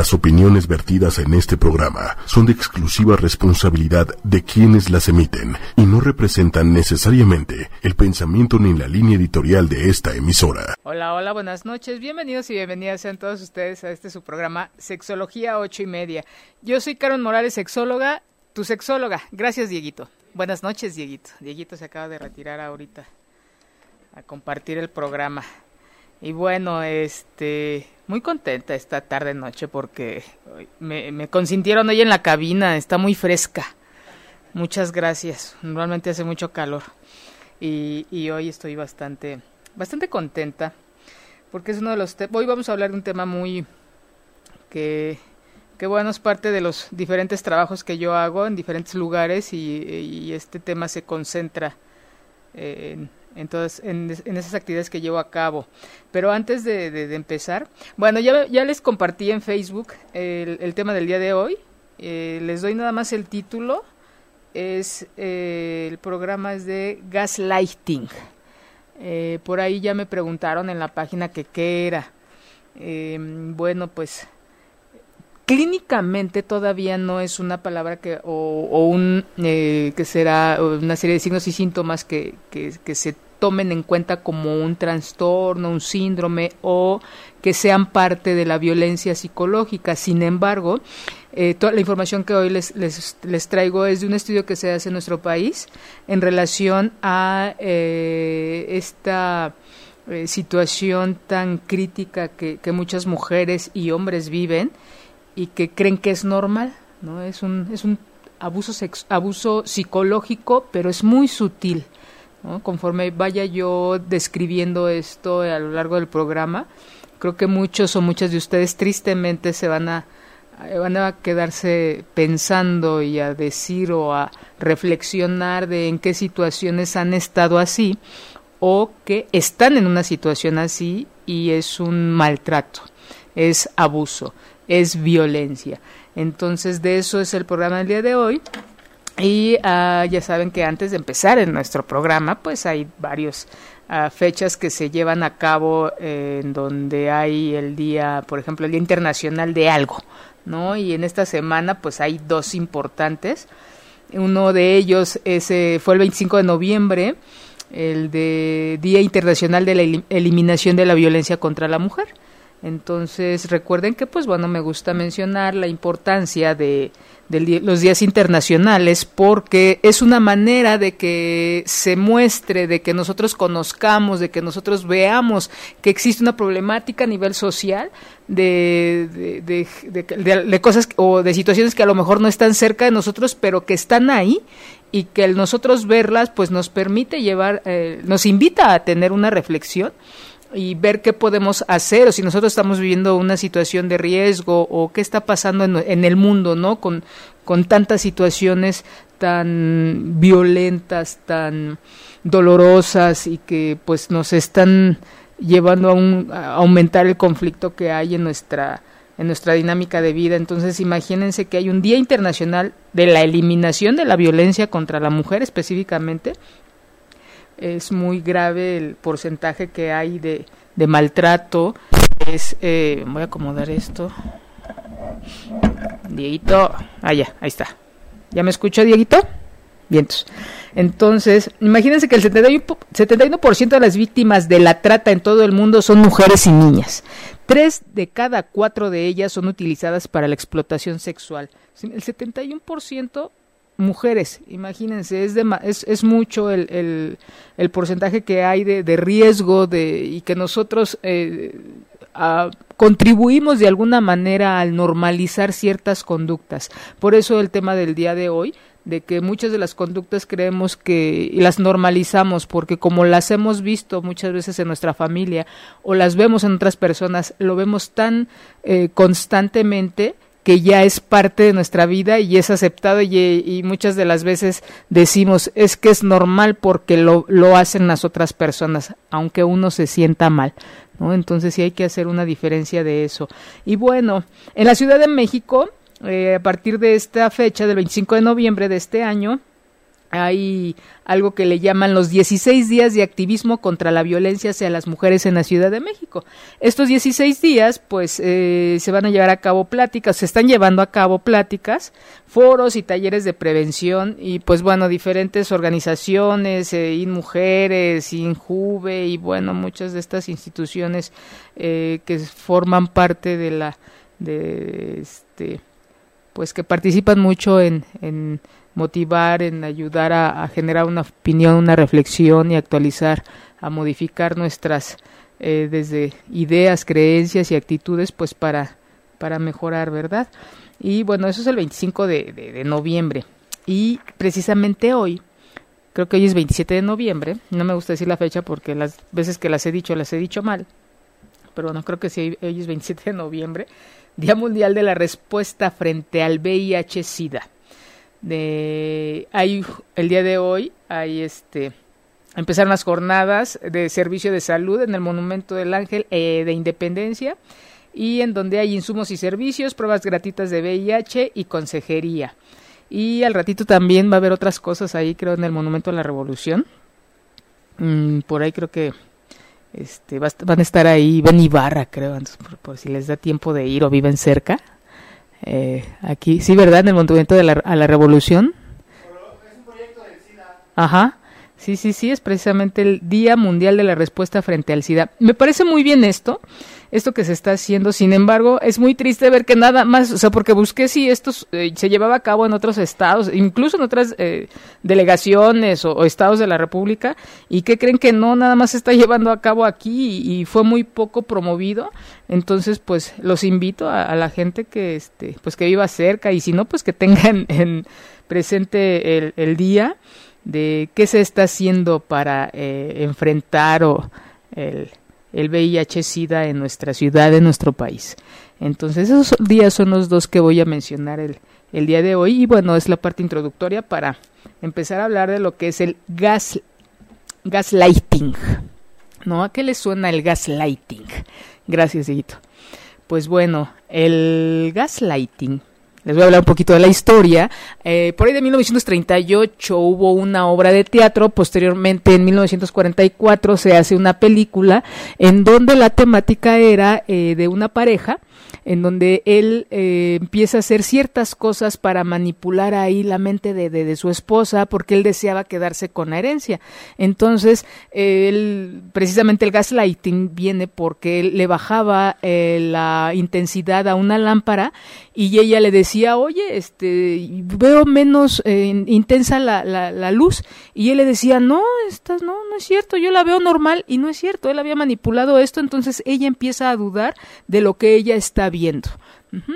Las opiniones vertidas en este programa son de exclusiva responsabilidad de quienes las emiten y no representan necesariamente el pensamiento ni la línea editorial de esta emisora. Hola, hola, buenas noches. Bienvenidos y bienvenidas sean todos ustedes a este su programa Sexología ocho y media. Yo soy Karen Morales, sexóloga, tu sexóloga. Gracias, Dieguito. Buenas noches, Dieguito. Dieguito se acaba de retirar ahorita a compartir el programa. Y bueno, este, muy contenta esta tarde noche porque me, me, consintieron hoy en la cabina, está muy fresca. Muchas gracias. Normalmente hace mucho calor y, y hoy estoy bastante, bastante contenta porque es uno de los hoy vamos a hablar de un tema muy que que bueno es parte de los diferentes trabajos que yo hago en diferentes lugares y, y este tema se concentra en en, en, esas actividades que llevo a cabo. Pero antes de, empezar, bueno, ya, ya, les compartí en Facebook el, tema del día de hoy. Eh, les doy nada más el título. Es eh, el programa es de gaslighting. Eh, por ahí ya me preguntaron en la página que qué era. bueno, pues clínicamente todavía no es una palabra que o, un eh, que será una serie de signos y síntomas que, que, se tomen en cuenta como un trastorno, un síndrome o que sean parte de la violencia psicológica. Sin embargo, eh, toda la información que hoy les, les, les, traigo es de un estudio que se hace en nuestro país en relación a eh, esta situación tan crítica que, que muchas mujeres y hombres viven y que creen que es normal, ¿no? Es un, es un abuso, sex, abuso psicológico, pero es muy sutil. ¿no? Conforme vaya yo describiendo esto a lo largo del programa, creo que muchos o muchas de ustedes tristemente se van a van a quedarse pensando y a decir o a reflexionar de en qué situaciones han estado así o que están en una situación así y es un maltrato, es abuso es violencia. Entonces, de eso es el programa del día de hoy. Y uh, ya saben que antes de empezar en nuestro programa, pues hay varios uh, fechas que se llevan a cabo eh, en donde hay el día, por ejemplo, el Día Internacional de algo, ¿no? Y en esta semana, pues hay dos importantes. Uno de ellos ese fue el 25 de noviembre, el de Día Internacional de la Eliminación de la Violencia contra la Mujer. Entonces, recuerden que, pues bueno, me gusta mencionar la importancia de, los días internacionales porque es una manera de que se muestre, de que nosotros conozcamos, de que nosotros veamos que existe una problemática a nivel social de, de, cosas o de situaciones que a lo mejor no están cerca de nosotros, pero que están ahí y que el nosotros verlas, pues nos permite llevar, eh, nos invita a tener una reflexión y ver qué podemos hacer o si nosotros estamos viviendo una situación de riesgo o qué está pasando en, el mundo, ¿no? Con, con tantas situaciones tan violentas, tan dolorosas y que pues nos están llevando a, un, a aumentar el conflicto que hay en nuestra en nuestra dinámica de vida. Entonces, imagínense que hay un Día Internacional de la Eliminación de la Violencia contra la Mujer específicamente es muy grave el porcentaje que hay de, de maltrato. Es, eh, voy a acomodar esto. Dieguito, ah, ya, ahí está. ¿Ya me escuchó, Dieguito? Vientos. Entonces, imagínense que el 71%, de las víctimas de la trata en todo el mundo son mujeres y niñas. Tres de cada cuatro de ellas son utilizadas para la explotación sexual. El 71% mujeres. Imagínense, es, de, es, mucho el, el, el, porcentaje que hay de, de, riesgo de, y que nosotros eh, contribuimos de alguna manera al normalizar ciertas conductas. Por eso el tema del día de hoy de que muchas de las conductas creemos que y las normalizamos porque como las hemos visto muchas veces en nuestra familia o las vemos en otras personas, lo vemos tan eh, constantemente que ya es parte de nuestra vida y es aceptado y, muchas de las veces decimos es que es normal porque lo, lo hacen las otras personas, aunque uno se sienta mal. ¿no? Entonces sí hay que hacer una diferencia de eso. Y bueno, en la Ciudad de México, eh, a partir de esta fecha, del 25 de noviembre de este año, hay algo que le llaman los 16 días de activismo contra la violencia hacia las mujeres en la Ciudad de México. Estos 16 días, pues, eh, se van a llevar a cabo pláticas, se están llevando a cabo pláticas, foros y talleres de prevención y, pues, bueno, diferentes organizaciones, eh, Mujeres, INJUVE y, bueno, muchas de estas instituciones eh, que forman parte de la, de, este, pues, que participan mucho en, en motivar, en ayudar a, generar una opinión, una reflexión y actualizar, a modificar nuestras eh, desde ideas, creencias y actitudes, pues para, para mejorar, ¿verdad? Y bueno, eso es el 25 de, de, noviembre. Y precisamente hoy, creo que hoy es 27 de noviembre, no me gusta decir la fecha porque las veces que las he dicho, las he dicho mal, pero bueno, creo que sí, hoy es 27 de noviembre, Día Mundial de la Respuesta frente al VIH-Sida hay el día de hoy hay este empezaron las jornadas de servicio de salud en el Monumento del Ángel eh, de Independencia y en donde hay insumos y servicios, pruebas gratuitas de VIH y consejería. Y al ratito también va a haber otras cosas ahí, creo, en el Monumento de la Revolución. Mm, por ahí creo que este, van a estar ahí, Ben Ibarra, creo, por si les da tiempo de ir o viven cerca eh, aquí, sí, ¿verdad? En el Monumento de la, a la Revolución. Es un proyecto del SIDA. Ajá. Sí, sí, sí, es precisamente el Día Mundial de la Respuesta frente al SIDA. Me parece muy bien esto, esto que se está haciendo. Sin embargo, es muy triste ver que nada más, o sea, porque busqué si esto eh, se llevaba a cabo en otros estados, incluso en otras eh, delegaciones o, estados de la República, y que creen que no, nada más se está llevando a cabo aquí y, fue muy poco promovido. Entonces, pues, los invito a, la gente que, este, pues, que viva cerca y si no, pues, que tengan en presente el, el día de qué se está haciendo para eh, enfrentar o el, el VIH-Sida en nuestra ciudad, en nuestro país. Entonces, esos días son los dos que voy a mencionar el, el día de hoy. Y bueno, es la parte introductoria para empezar a hablar de lo que es el gas, gaslighting. ¿No? ¿A qué le suena el gaslighting? Gracias, Higuito. Pues bueno, el gaslighting les voy a hablar un poquito de la historia. Eh, por ahí de 1938 hubo una obra de teatro, posteriormente en 1944 se hace una película en donde la temática era eh, de una pareja en donde él eh, empieza a hacer ciertas cosas para manipular ahí la mente de, de, su esposa porque él deseaba quedarse con la herencia. Entonces, él, precisamente el gaslighting viene porque él le bajaba la intensidad a una lámpara y ella le decía, oye, este, veo menos eh, intensa la, la, la, luz y él le decía, no, estás, no, no es cierto, yo la veo normal y no es cierto, él había manipulado esto, entonces ella empieza a dudar de lo que ella está viendo.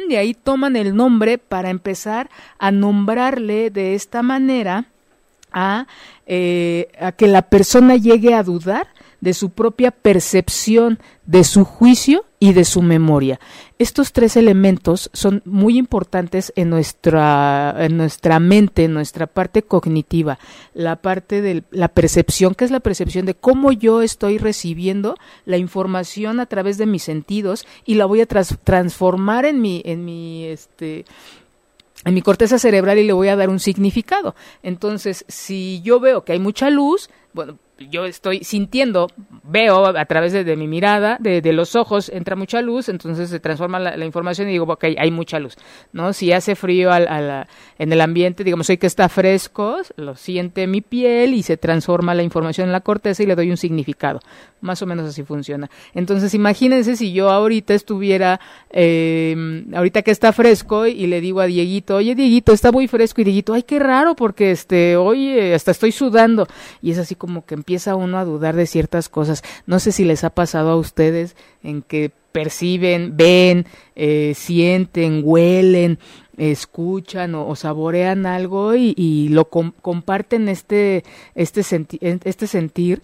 De ahí toman el nombre para empezar a nombrarle de esta manera a, eh, a que la persona llegue a dudar de su propia percepción, de su juicio y de su memoria. Estos tres elementos son muy importantes en nuestra, en nuestra mente, en nuestra parte cognitiva, la parte de la percepción, que es la percepción de cómo yo estoy recibiendo la información a través de mis sentidos y la voy a transformar en mi, en mi, este, en mi corteza cerebral y le voy a dar un significado. Entonces, si yo veo que hay mucha luz, bueno, yo estoy sintiendo, veo a través de, mi mirada, de, los ojos, entra mucha luz, entonces se transforma la, información y digo, ok, hay mucha luz, ¿no? Si hace frío al, en el ambiente, digamos, hoy que está fresco, lo siente mi piel y se transforma la información en la corteza y le doy un significado. Más o menos así funciona. Entonces, imagínense si yo ahorita estuviera, eh, ahorita que está fresco y le digo a Dieguito, oye, Dieguito, está muy fresco y Dieguito, ay, qué raro porque, este, oye, hasta estoy sudando. Y es así como que empieza uno a dudar de ciertas cosas. No sé si les ha pasado a ustedes en que perciben, ven, eh, sienten, huelen, escuchan o, saborean algo y, lo comparten este, este, este sentir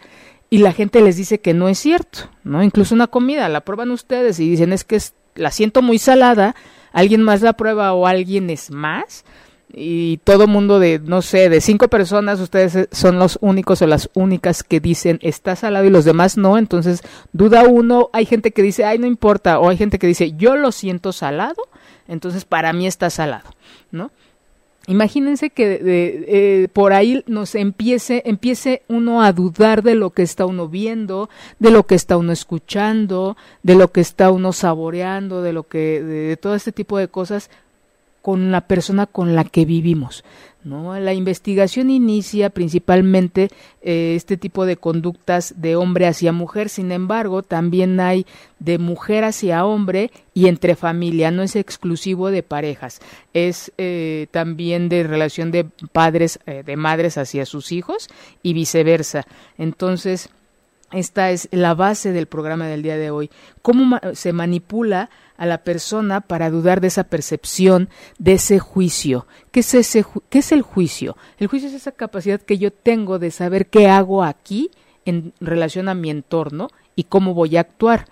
y la gente les dice que no es cierto, ¿no? Incluso una comida, la prueban ustedes y dicen es que la siento muy salada, alguien más la prueba o alguien es más, y todo mundo de, no sé, de cinco personas, ustedes son los únicos o las únicas que dicen está salado y los demás no, entonces duda uno, hay gente que dice, ay, no importa, o hay gente que dice, yo lo siento salado, entonces para mí está salado, ¿no? Imagínense que eh, por ahí nos empiece, empiece uno a dudar de lo que está uno viendo, de lo que está uno escuchando, de lo que está uno saboreando, de lo que, de todo este tipo de cosas con la persona con la que vivimos. ¿no? La investigación inicia principalmente eh, este tipo de conductas de hombre hacia mujer, sin embargo, también hay de mujer hacia hombre y entre familia, no es exclusivo de parejas, es eh, también de relación de padres, eh, de madres hacia sus hijos y viceversa. Entonces, esta es la base del programa del día de hoy. ¿Cómo se manipula a la persona para dudar de esa percepción, de ese juicio? ¿Qué es, ese, ¿Qué es el juicio? El juicio es esa capacidad que yo tengo de saber qué hago aquí en relación a mi entorno y cómo voy a actuar.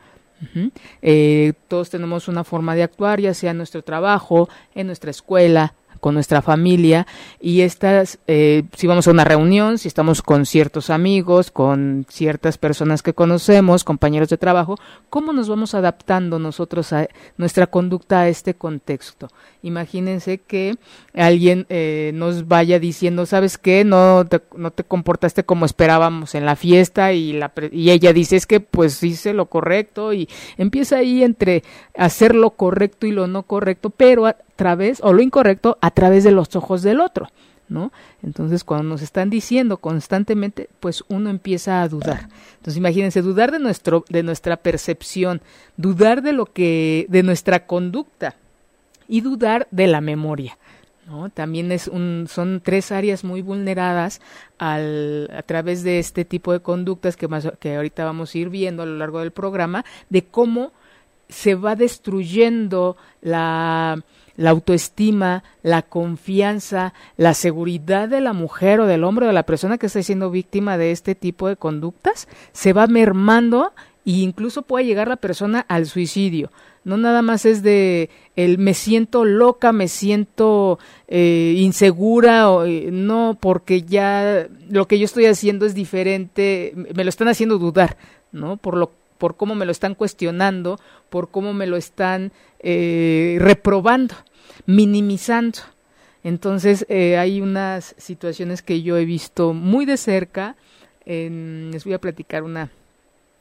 Eh, todos tenemos una forma de actuar, ya sea en nuestro trabajo, en nuestra escuela, con nuestra familia y estas, eh, si vamos a una reunión, si estamos con ciertos amigos, con ciertas personas que conocemos, compañeros de trabajo, ¿cómo nos vamos adaptando nosotros a nuestra conducta a este contexto? Imagínense que alguien eh, nos vaya diciendo, ¿sabes qué? No te, no te comportaste como esperábamos en la fiesta y, la, y ella dice, es que pues hice lo correcto y empieza ahí entre hacer lo correcto y lo no correcto, pero través, o lo incorrecto, a través de los ojos del otro. ¿No? Entonces, cuando nos están diciendo constantemente, pues uno empieza a dudar. Entonces, imagínense, dudar de nuestro de nuestra percepción, dudar de lo que de nuestra conducta y dudar de la memoria. ¿no? También es un, son tres áreas muy vulneradas al, a través de este tipo de conductas que, más, que ahorita vamos a ir viendo a lo largo del programa, de cómo se va destruyendo la, la autoestima, la confianza, la seguridad de la mujer o del hombre o de la persona que está siendo víctima de este tipo de conductas, se va mermando e incluso puede llegar la persona al suicidio. No nada más es de el me siento loca, me siento eh, insegura, o, eh, no, porque ya lo que yo estoy haciendo es diferente, me lo están haciendo dudar, ¿no? Por lo por cómo me lo están cuestionando, por cómo me lo están eh, reprobando minimizando. Entonces eh, hay unas situaciones que yo he visto muy de cerca. les voy a platicar una,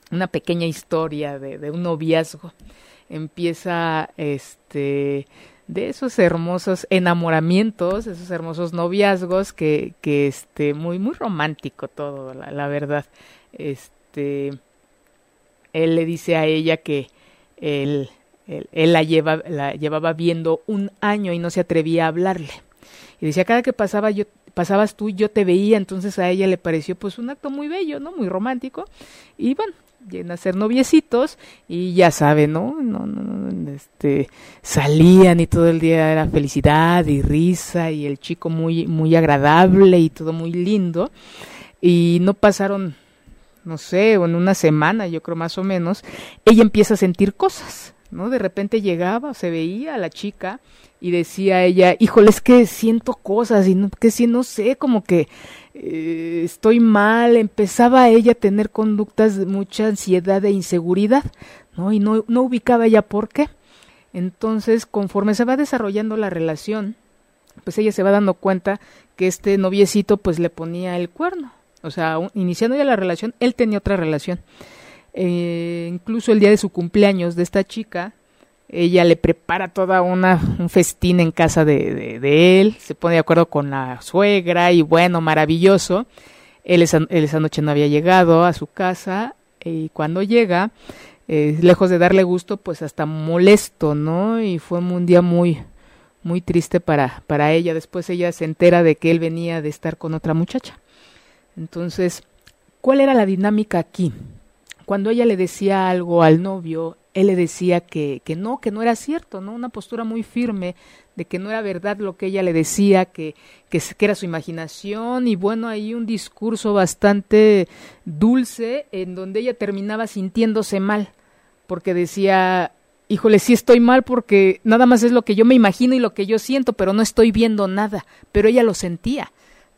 una pequeña historia de, de un noviazgo. Empieza este de esos hermosos enamoramientos, esos hermosos noviazgos que, que este, muy, muy romántico todo, la, la, verdad. Este, él le dice a ella que él, él, la, lleva, la llevaba viendo un año y no se atrevía a hablarle. Y decía, cada que pasaba yo, pasabas tú, yo te veía, entonces a ella le pareció pues un acto muy bello, ¿no? Muy romántico. Y bueno, llegan a ser noviecitos y ya sabe, ¿no? No, no, este, salían y todo el día era felicidad y risa y el chico muy, muy agradable y todo muy lindo. Y no pasaron, no sé, en una semana, yo creo más o menos, ella empieza a sentir cosas ¿no? De repente llegaba, se veía a la chica y decía ella, híjole, es que siento cosas y no, que si no sé, como que eh, estoy mal, empezaba ella a tener conductas de mucha ansiedad e inseguridad, ¿no? Y no, no ubicaba ella por qué. Entonces, conforme se va desarrollando la relación, pues ella se va dando cuenta que este noviecito pues le ponía el cuerno. O sea, iniciando ya la relación, él tenía otra relación. Eh, incluso el día de su cumpleaños de esta chica, ella le prepara toda una un festín en casa de, él, se pone de acuerdo con la suegra y bueno, maravilloso. Él esa, esa noche no había llegado a su casa y cuando llega, eh, lejos de darle gusto, pues hasta molesto, ¿no? Y fue un día muy muy triste para para ella. Después ella se entera de que él venía de estar con otra muchacha. Entonces, ¿cuál era la dinámica aquí? Cuando ella le decía algo al novio, él le decía que, que no, que no era cierto, ¿no? Una postura muy firme de que no era verdad lo que ella le decía, que, que, que era su imaginación y bueno, ahí un discurso bastante dulce en donde ella terminaba sintiéndose mal, porque decía, híjole, sí estoy mal porque nada más es lo que yo me imagino y lo que yo siento, pero no estoy viendo nada, pero ella lo sentía.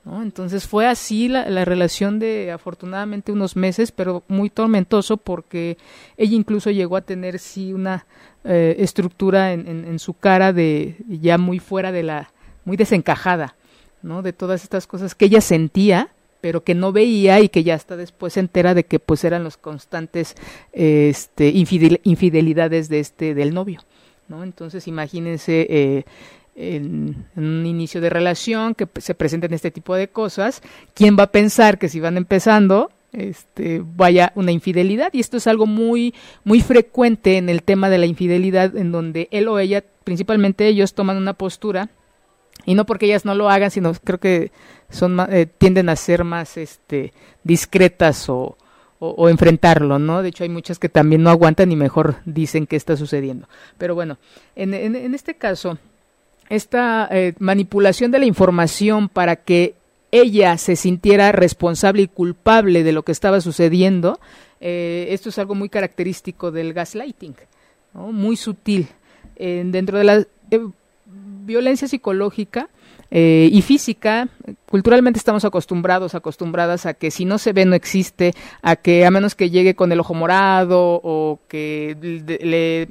Entonces fue así la, la, relación de afortunadamente unos meses, pero muy tormentoso porque ella incluso llegó a tener sí una eh, estructura en, su cara de ya muy fuera de la muy desencajada, ¿no? De todas estas cosas que ella sentía, pero que no veía y que ya hasta después se entera de que pues eran los constantes este, infidelidades de este del novio, ¿no? Entonces imagínense eh, en, un inicio de relación que se presenten este tipo de cosas, ¿quién va a pensar que si van empezando este vaya una infidelidad y esto es algo muy muy frecuente en el tema de la infidelidad en donde él o ella principalmente ellos toman una postura y no porque ellas no lo hagan sino creo que son eh, tienden a ser más este discretas o, o, enfrentarlo, ¿no? De hecho, hay muchas que también no aguantan y mejor dicen qué está sucediendo. Pero bueno, en, en, este caso, esta eh, manipulación de la información para que ella se sintiera responsable y culpable de lo que estaba sucediendo, eh, esto es algo muy característico del gaslighting, muy sutil. dentro de la violencia psicológica eh, y física, culturalmente estamos acostumbrados, acostumbradas a que si no se ve no existe, a que a menos que llegue con el ojo morado o que le,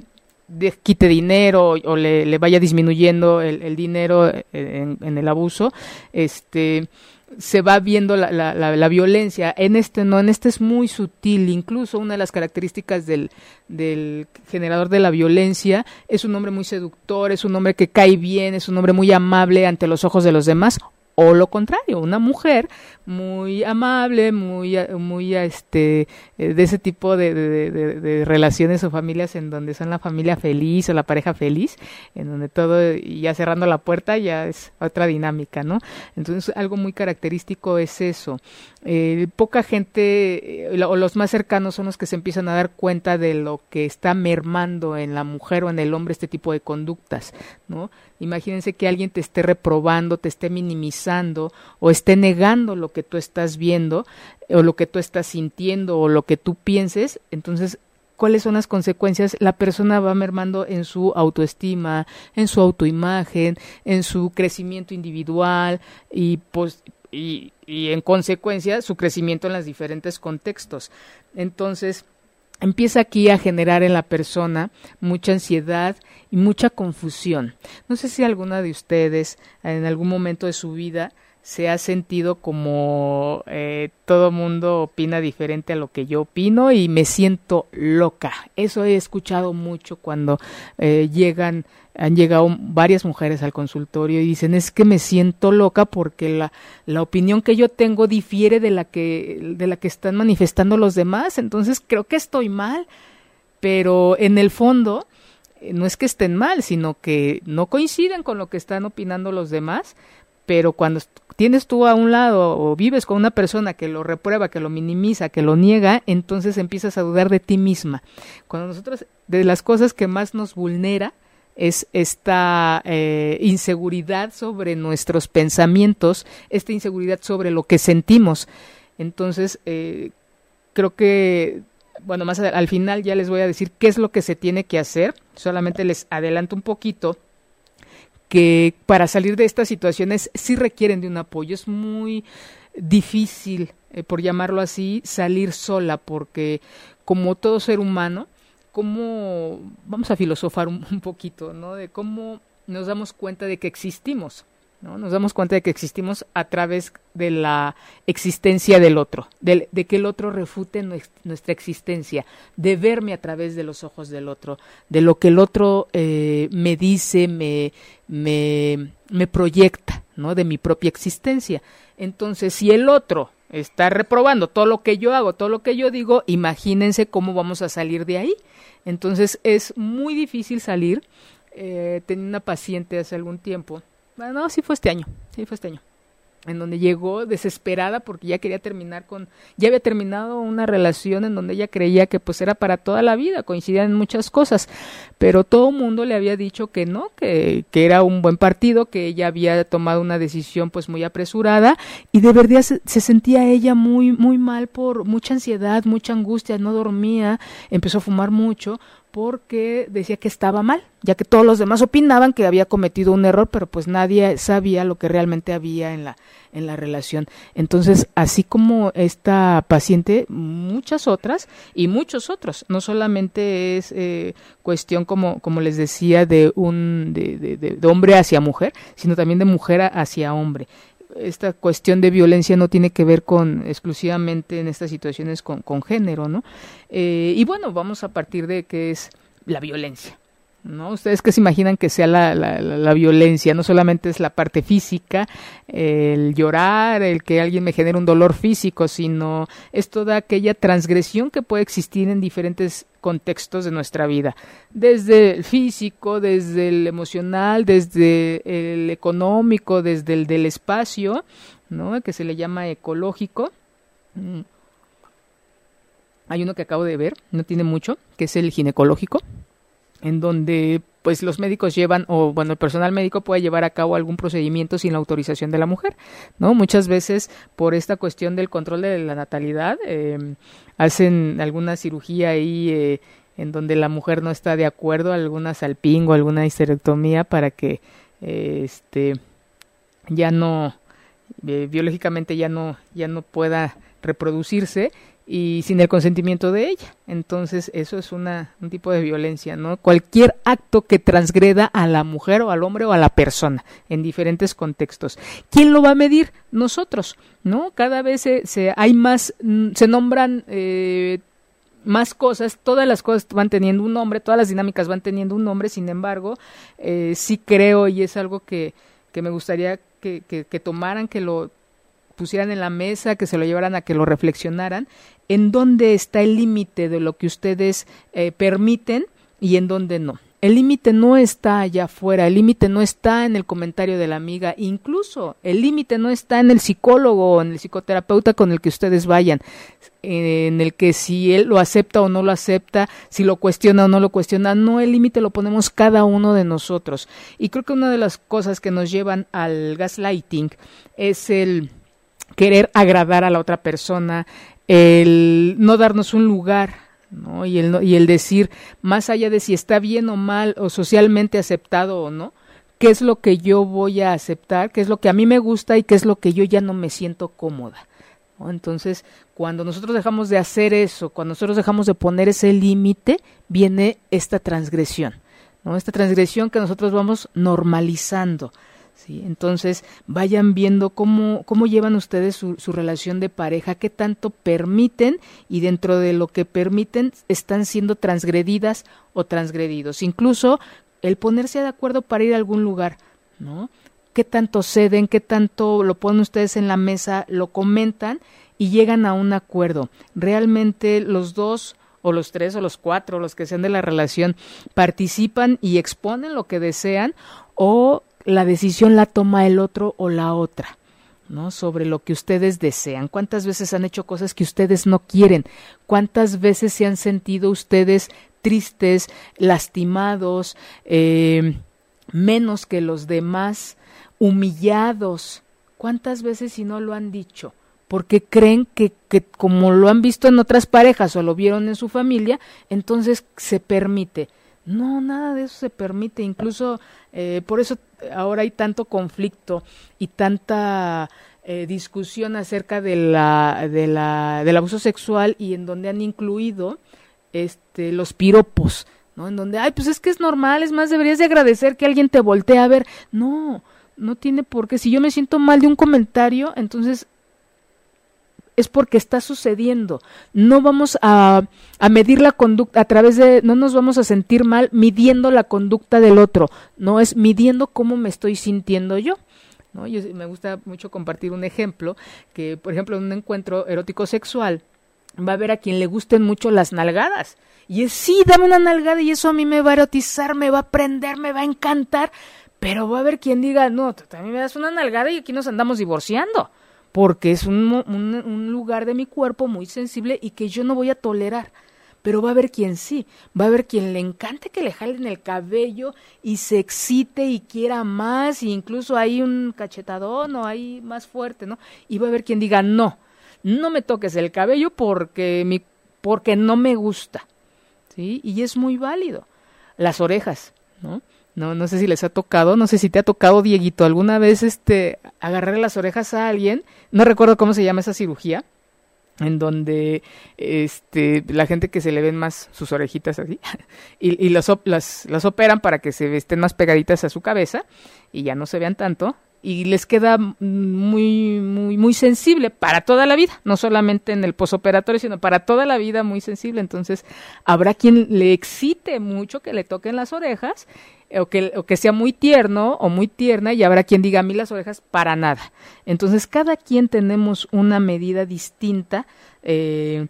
quite dinero o le, vaya disminuyendo el, dinero en, en, el abuso, este se va viendo la, la, la, violencia. En este no, en este es muy sutil. Incluso una de las características del, del generador de la violencia es un hombre muy seductor, es un hombre que cae bien, es un hombre muy amable ante los ojos de los demás o lo contrario, una mujer muy amable, muy, muy este, eh, de ese tipo de, de, relaciones o familias en donde son la familia feliz o la pareja feliz, en donde todo, ya cerrando la puerta ya es otra dinámica, ¿no? Entonces algo muy característico es eso. Eh, poca gente eh, o los más cercanos son los que se empiezan a dar cuenta de lo que está mermando en la mujer o en el hombre este tipo de conductas, ¿no? Imagínense que alguien te esté reprobando, te esté minimizando o esté negando lo que tú estás viendo o lo que tú estás sintiendo o lo que tú pienses, entonces cuáles son las consecuencias, la persona va mermando en su autoestima, en su autoimagen, en su crecimiento individual y, pues, y, y en consecuencia su crecimiento en los diferentes contextos. Entonces, empieza aquí a generar en la persona mucha ansiedad y mucha confusión. No sé si alguna de ustedes en algún momento de su vida se ha sentido como eh, todo mundo opina diferente a lo que yo opino y me siento loca. Eso he escuchado mucho cuando eh, llegan, han llegado varias mujeres al consultorio y dicen es que me siento loca porque la, la opinión que yo tengo difiere de la que, de la que están manifestando los demás, entonces creo que estoy mal, pero en el fondo eh, no es que estén mal, sino que no coinciden con lo que están opinando los demás pero cuando tienes tú a un lado o vives con una persona que lo reprueba, que lo minimiza, que lo niega, entonces empiezas a dudar de ti misma. Cuando nosotros, de las cosas que más nos vulnera, es esta eh, inseguridad sobre nuestros pensamientos, esta inseguridad sobre lo que sentimos. Entonces, eh, creo que, bueno, más al final ya les voy a decir qué es lo que se tiene que hacer. Solamente les adelanto un poquito que para salir de estas situaciones sí requieren de un apoyo. Es muy difícil, eh, por llamarlo así, salir sola, porque como todo ser humano, como vamos a filosofar un, un poquito, ¿no? De cómo nos damos cuenta de que existimos. ¿No? Nos damos cuenta de que existimos a través de la existencia del otro, de, que el otro refute nuestra existencia, de verme a través de los ojos del otro, de lo que el otro eh, me dice, me, me, me proyecta, ¿no? De mi propia existencia. Entonces, si el otro está reprobando todo lo que yo hago, todo lo que yo digo, imagínense cómo vamos a salir de ahí. Entonces, es muy difícil salir. Eh, tenía una paciente hace algún tiempo no, sí fue este año, sí fue este año, en donde llegó desesperada porque ya quería terminar con, ya había terminado una relación en donde ella creía que pues era para toda la vida, coincidían en muchas cosas, pero todo el mundo le había dicho que no, que, que era un buen partido, que ella había tomado una decisión pues muy apresurada y de verdad se, se sentía ella muy, muy mal por mucha ansiedad, mucha angustia, no dormía, empezó a fumar mucho porque decía que estaba mal, ya que todos los demás opinaban que había cometido un error, pero pues nadie sabía lo que realmente había en la, en la relación. Entonces, así como esta paciente, muchas otras y muchos otros, no solamente es eh, cuestión, como, como les decía, de un de, de hombre hacia mujer, sino también de mujer hacia hombre esta cuestión de violencia no tiene que ver con exclusivamente en estas situaciones con, con género, ¿no? Eh, y bueno, vamos a partir de qué es la violencia. ¿no? Ustedes que se imaginan que sea la, la, violencia, no solamente es la parte física, el llorar, el que alguien me genere un dolor físico, sino es toda aquella transgresión que puede existir en diferentes contextos de nuestra vida, desde el físico, desde el emocional, desde el económico, desde el del espacio, ¿no? que se le llama ecológico. Mm. Hay uno que acabo de ver, no tiene mucho, que es el ginecológico en donde pues los médicos llevan o bueno el personal médico puede llevar a cabo algún procedimiento sin la autorización de la mujer no muchas veces por esta cuestión del control de la natalidad em, hacen alguna cirugía ahí eh, en donde la mujer no está de acuerdo alguna salpingo alguna histerectomía para que eh, este ya no eh, biológicamente ya no ya no pueda reproducirse y sin el consentimiento de ella. Entonces, eso es una, un tipo de violencia, ¿no? Cualquier acto que transgreda a la mujer o al hombre o a la persona en diferentes contextos. ¿Quién lo va a medir? Nosotros, ¿no? Cada vez se, hay más, mm, se nombran eh, más cosas, todas las cosas van teniendo un nombre, todas las dinámicas van teniendo un nombre, sin embargo, eh, sí creo y es algo que, que me gustaría que, que, que tomaran, que lo pusieran en la mesa, que se lo llevaran a que lo reflexionaran, en dónde está el límite de lo que ustedes eh, permiten y en dónde no. El límite no está allá afuera, el límite no está en el comentario de la amiga, incluso el límite no está en el psicólogo o en el psicoterapeuta con el que ustedes vayan, en el que si él lo acepta o no lo acepta, si lo cuestiona o no lo cuestiona, no el límite lo ponemos cada uno de nosotros. Y creo que una de las cosas que nos llevan al gaslighting es el querer agradar a la otra persona, el no darnos un lugar ¿no? Y, el, y el decir, más allá de si está bien o mal o socialmente aceptado o no, qué es lo que yo voy a aceptar, qué es lo que a mí me gusta y qué es lo que yo ya no me siento cómoda. Entonces, cuando nosotros dejamos de hacer eso, cuando nosotros dejamos de poner ese límite, viene esta transgresión, ¿no? esta transgresión que nosotros vamos normalizando. Entonces, vayan viendo cómo, cómo llevan ustedes su, su, relación de pareja, qué tanto permiten y dentro de lo que permiten están siendo transgredidas o transgredidos. Incluso el ponerse de acuerdo para ir a algún lugar, ¿no? ¿Qué tanto ceden, qué tanto lo ponen ustedes en la mesa, lo comentan y llegan a un acuerdo? Realmente los dos o los tres o los cuatro, los que sean de la relación, participan y exponen lo que desean o la decisión la toma el otro o la otra. ¿no? sobre lo que ustedes desean. ¿Cuántas veces han hecho cosas que ustedes no quieren? ¿Cuántas veces se han sentido ustedes tristes, lastimados, eh, menos que los demás, humillados? ¿Cuántas veces si no lo han dicho? Porque creen que, que como lo han visto en otras parejas o lo vieron en su familia, entonces se permite. No, nada de eso se permite. Incluso eh, por eso ahora hay tanto conflicto y tanta eh, discusión acerca de la, de la, del abuso sexual y en donde han incluido este, los piropos, ¿no? En donde, ay, pues es que es normal, es más, deberías de agradecer que alguien te voltee a ver. No, no tiene por qué. Si yo me siento mal de un comentario, entonces es porque está sucediendo. No vamos a, a, medir la conducta a través de, no nos vamos a sentir mal midiendo la conducta del otro, no es midiendo cómo me estoy sintiendo yo. ¿no? Yo, me gusta mucho compartir un ejemplo, que por ejemplo en un encuentro erótico sexual va a haber a quien le gusten mucho las nalgadas. Y es sí, dame una nalgada y eso a mí me va a erotizar, me va a prender, me va a encantar. Pero va a haber quien diga, no, tú también me das una nalgada y aquí nos andamos divorciando porque es un, un, lugar de mi cuerpo muy sensible y que yo no voy a tolerar. Pero va a haber quien sí, va a haber quien le encante que le jalen el cabello y se excite y quiera más, e incluso hay un cachetadón o hay más fuerte, ¿no? Y va a haber quien diga, no, no me toques el cabello porque, mi, porque no me gusta. ¿sí? Y es muy válido. Las orejas, ¿no? No, no sé si les ha tocado, no sé si te ha tocado, Dieguito, alguna vez este, agarrarle las orejas a alguien, no recuerdo cómo se llama esa cirugía, en donde este la gente que se le ven más sus orejitas así y, y las, las operan para que se estén más pegaditas a su cabeza y ya no se vean tanto y les queda muy muy muy sensible para toda la vida, no solamente en el posoperatorio, sino para toda la vida muy sensible, entonces habrá quien le excite mucho que le toquen las orejas o que, o que sea muy tierno o muy tierna y habrá quien diga a mí las orejas para nada. Entonces cada quien tenemos una medida distinta eh,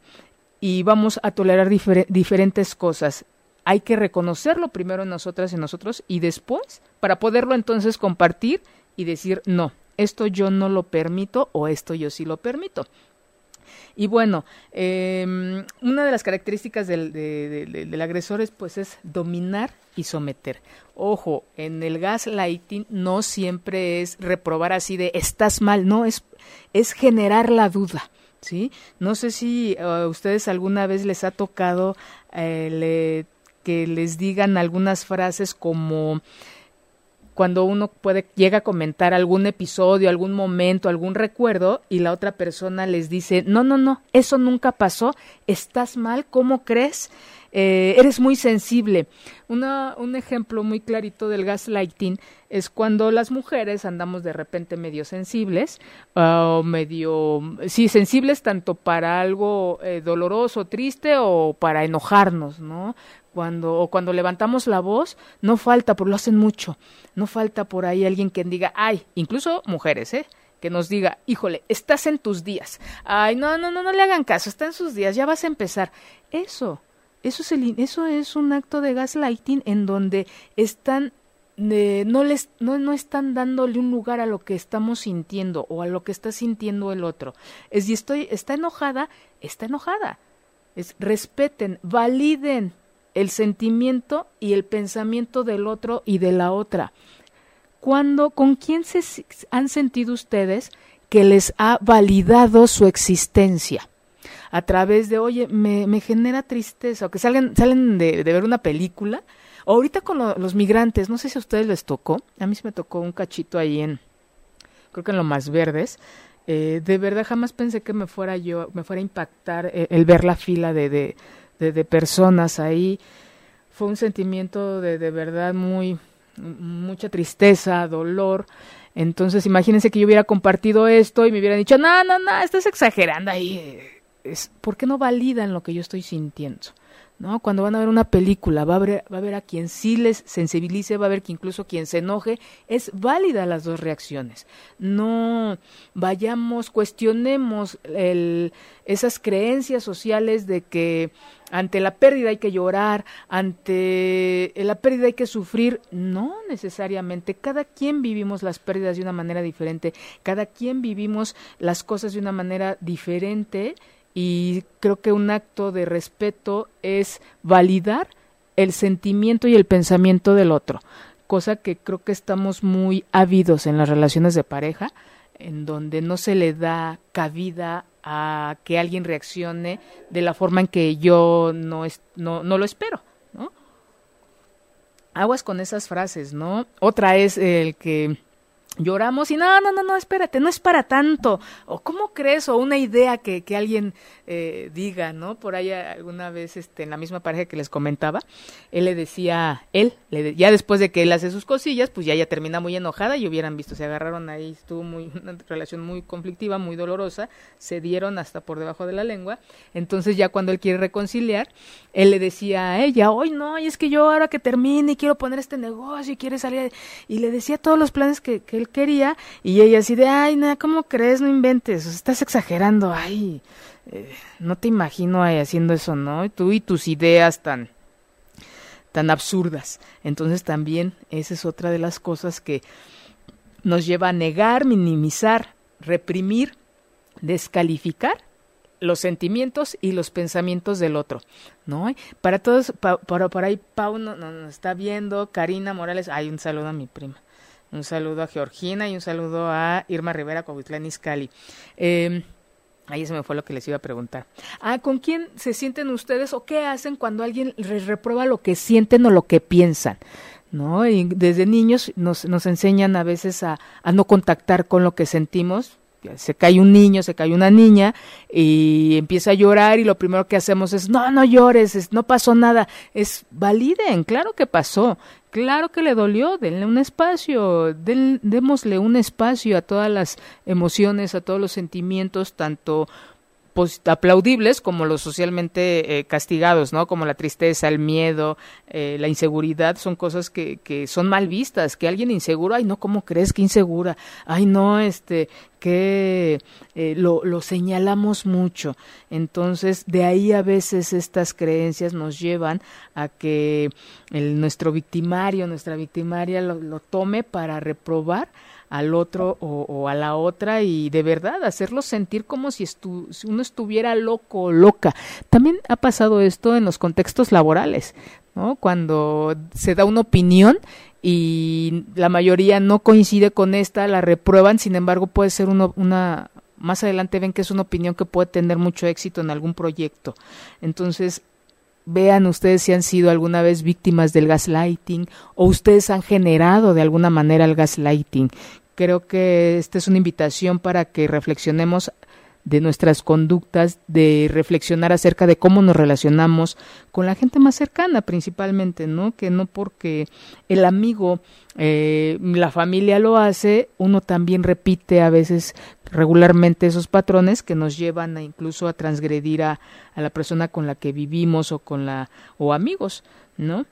y vamos a tolerar diferentes cosas. Hay que reconocerlo primero en nosotras y nosotros y después para poderlo entonces compartir y decir no, esto yo no lo permito o esto yo sí lo permito. Y bueno, em, una de las características del, del, agresor es, pues, es dominar y someter. Ojo, en el gaslighting no siempre es reprobar así de estás mal, no, es, es generar la duda. ¿Sí? No sé si a ustedes alguna vez les ha tocado eh, que les digan algunas frases como cuando uno puede llega a comentar algún episodio, algún momento, algún recuerdo y la otra persona les dice, no, no, no, eso nunca pasó, estás mal, ¿cómo crees? Eh, eres muy sensible. Una, un ejemplo muy clarito del gaslighting es cuando las mujeres andamos de repente medio sensibles, o medio, sí, sensibles tanto para algo eh, doloroso, triste o para enojarnos, ¿no? Cuando o cuando levantamos la voz, no falta, por lo hacen mucho, no falta por ahí alguien que diga, ay, incluso mujeres, ¿eh? que nos diga, híjole, estás en tus días. Ay, no, no, no, no le hagan caso, está en sus días, ya vas a empezar. Eso, eso es, el, eso es un acto de gaslighting en donde están, eh, no, les, no, no están dándole un lugar a lo que estamos sintiendo o a lo que está sintiendo el otro. Es si estoy, está enojada, está enojada. Es respeten, validen el sentimiento y el pensamiento del otro y de la otra. Cuando, ¿Con quién se han sentido ustedes que les ha validado su existencia? A través de, oye, me, me genera tristeza, o que salgan, salen de, ver una película. O ahorita con los migrantes, no sé si a ustedes les tocó, a mí se me tocó un cachito ahí en, creo que en lo más verdes, eh, de verdad jamás pensé que me fuera yo, me fuera a impactar el, el ver la fila de, de, de, personas ahí. Fue un sentimiento de, de verdad muy, mucha tristeza, dolor. Entonces, imagínense que yo hubiera compartido esto y me hubieran dicho, no, no, no, estás exagerando ahí. Es, ¿Por qué no validan lo que yo estoy sintiendo? ¿No? Cuando van a ver una película, va a haber, va a haber a quien sí les sensibilice, va a haber que incluso quien se enoje, es válida las dos reacciones. No vayamos, cuestionemos el, esas creencias sociales de que ante la pérdida hay que llorar, ante la pérdida hay que sufrir. No necesariamente. Cada quien vivimos las pérdidas de una manera diferente. Cada quien vivimos las cosas de una manera diferente y creo que un acto de respeto es validar el sentimiento y el pensamiento del otro, cosa que creo que estamos muy ávidos en las relaciones de pareja, en donde no se le da cabida a que alguien reaccione de la forma en que yo no, no, no lo espero, ¿no? Aguas con esas frases, ¿no? Otra es el que lloramos y no, no, no, no, espérate, no es para tanto. O cómo crees, o una idea que, que alguien eh, diga, ¿no? Por ahí alguna vez, este, en la misma pareja que les comentaba, él le decía, él, le ya después de que él hace sus cosillas, pues ya ella termina muy enojada y hubieran visto, se agarraron ahí, estuvo muy, una relación muy conflictiva, muy dolorosa, se dieron hasta por debajo de la lengua. Entonces ya cuando él quiere reconciliar, él le decía a ella, hoy no, y es que yo ahora que termine y quiero poner este negocio y quiere salir, y le decía todos los planes que, que él quería y ella así de, ay, nada, ¿cómo crees? No inventes, estás exagerando, ay, eh, no te imagino ahí haciendo eso, ¿no? Tú y tus ideas tan tan absurdas. Entonces también esa es otra de las cosas que nos lleva a negar, minimizar, reprimir, descalificar los sentimientos y los pensamientos del otro, ¿no? Para todos, por, ahí Pau nos no, está viendo, Karina Morales, hay un saludo a mi prima. Un saludo a Georgina y un saludo a Irma Rivera, Coahuitlán Izcalli. Eh, Ahí se me fue lo que les iba a preguntar. Ah, ¿con quién se sienten ustedes o qué hacen cuando alguien les reprueba lo que sienten o lo que piensan? ¿No? Y desde niños nos, nos enseñan a veces a, a no contactar con lo que sentimos, se cae un niño, se cae una niña y empieza a llorar y lo primero que hacemos es, no, no llores, no pasó nada, es validen, claro que pasó, claro que le dolió, denle un espacio, démosle un espacio a todas las emociones, a todos los sentimientos, tanto aplaudibles como los socialmente eh, castigados, ¿no? Como la tristeza, el miedo, eh, la inseguridad, son cosas que, que son mal vistas. Que alguien inseguro, ay, no, ¿cómo crees que insegura? Ay, no, este, que eh, lo, lo, señalamos mucho. Entonces, de ahí a veces estas creencias nos llevan a que el, nuestro victimario, nuestra victimaria lo, lo tome para reprobar al otro o, a la otra y de verdad hacerlo sentir como si, si uno estuviera loco o loca. También ha pasado esto en los contextos laborales, ¿no? Cuando se da una opinión y la mayoría no coincide con esta, la reprueban, sin embargo puede ser una más adelante ven que es una opinión que puede tener mucho éxito en algún proyecto. Entonces, vean ustedes si han sido alguna vez víctimas del gaslighting o ustedes han generado de alguna manera el gaslighting. Creo que esta es una invitación para que reflexionemos de nuestras conductas, de reflexionar acerca de cómo nos relacionamos con la gente más cercana principalmente, ¿no? Que no porque el amigo, eh, la familia lo hace, uno también repite a veces regularmente esos patrones que nos llevan a incluso a transgredir a, a la persona con la que vivimos o con la o amigos, ¿no?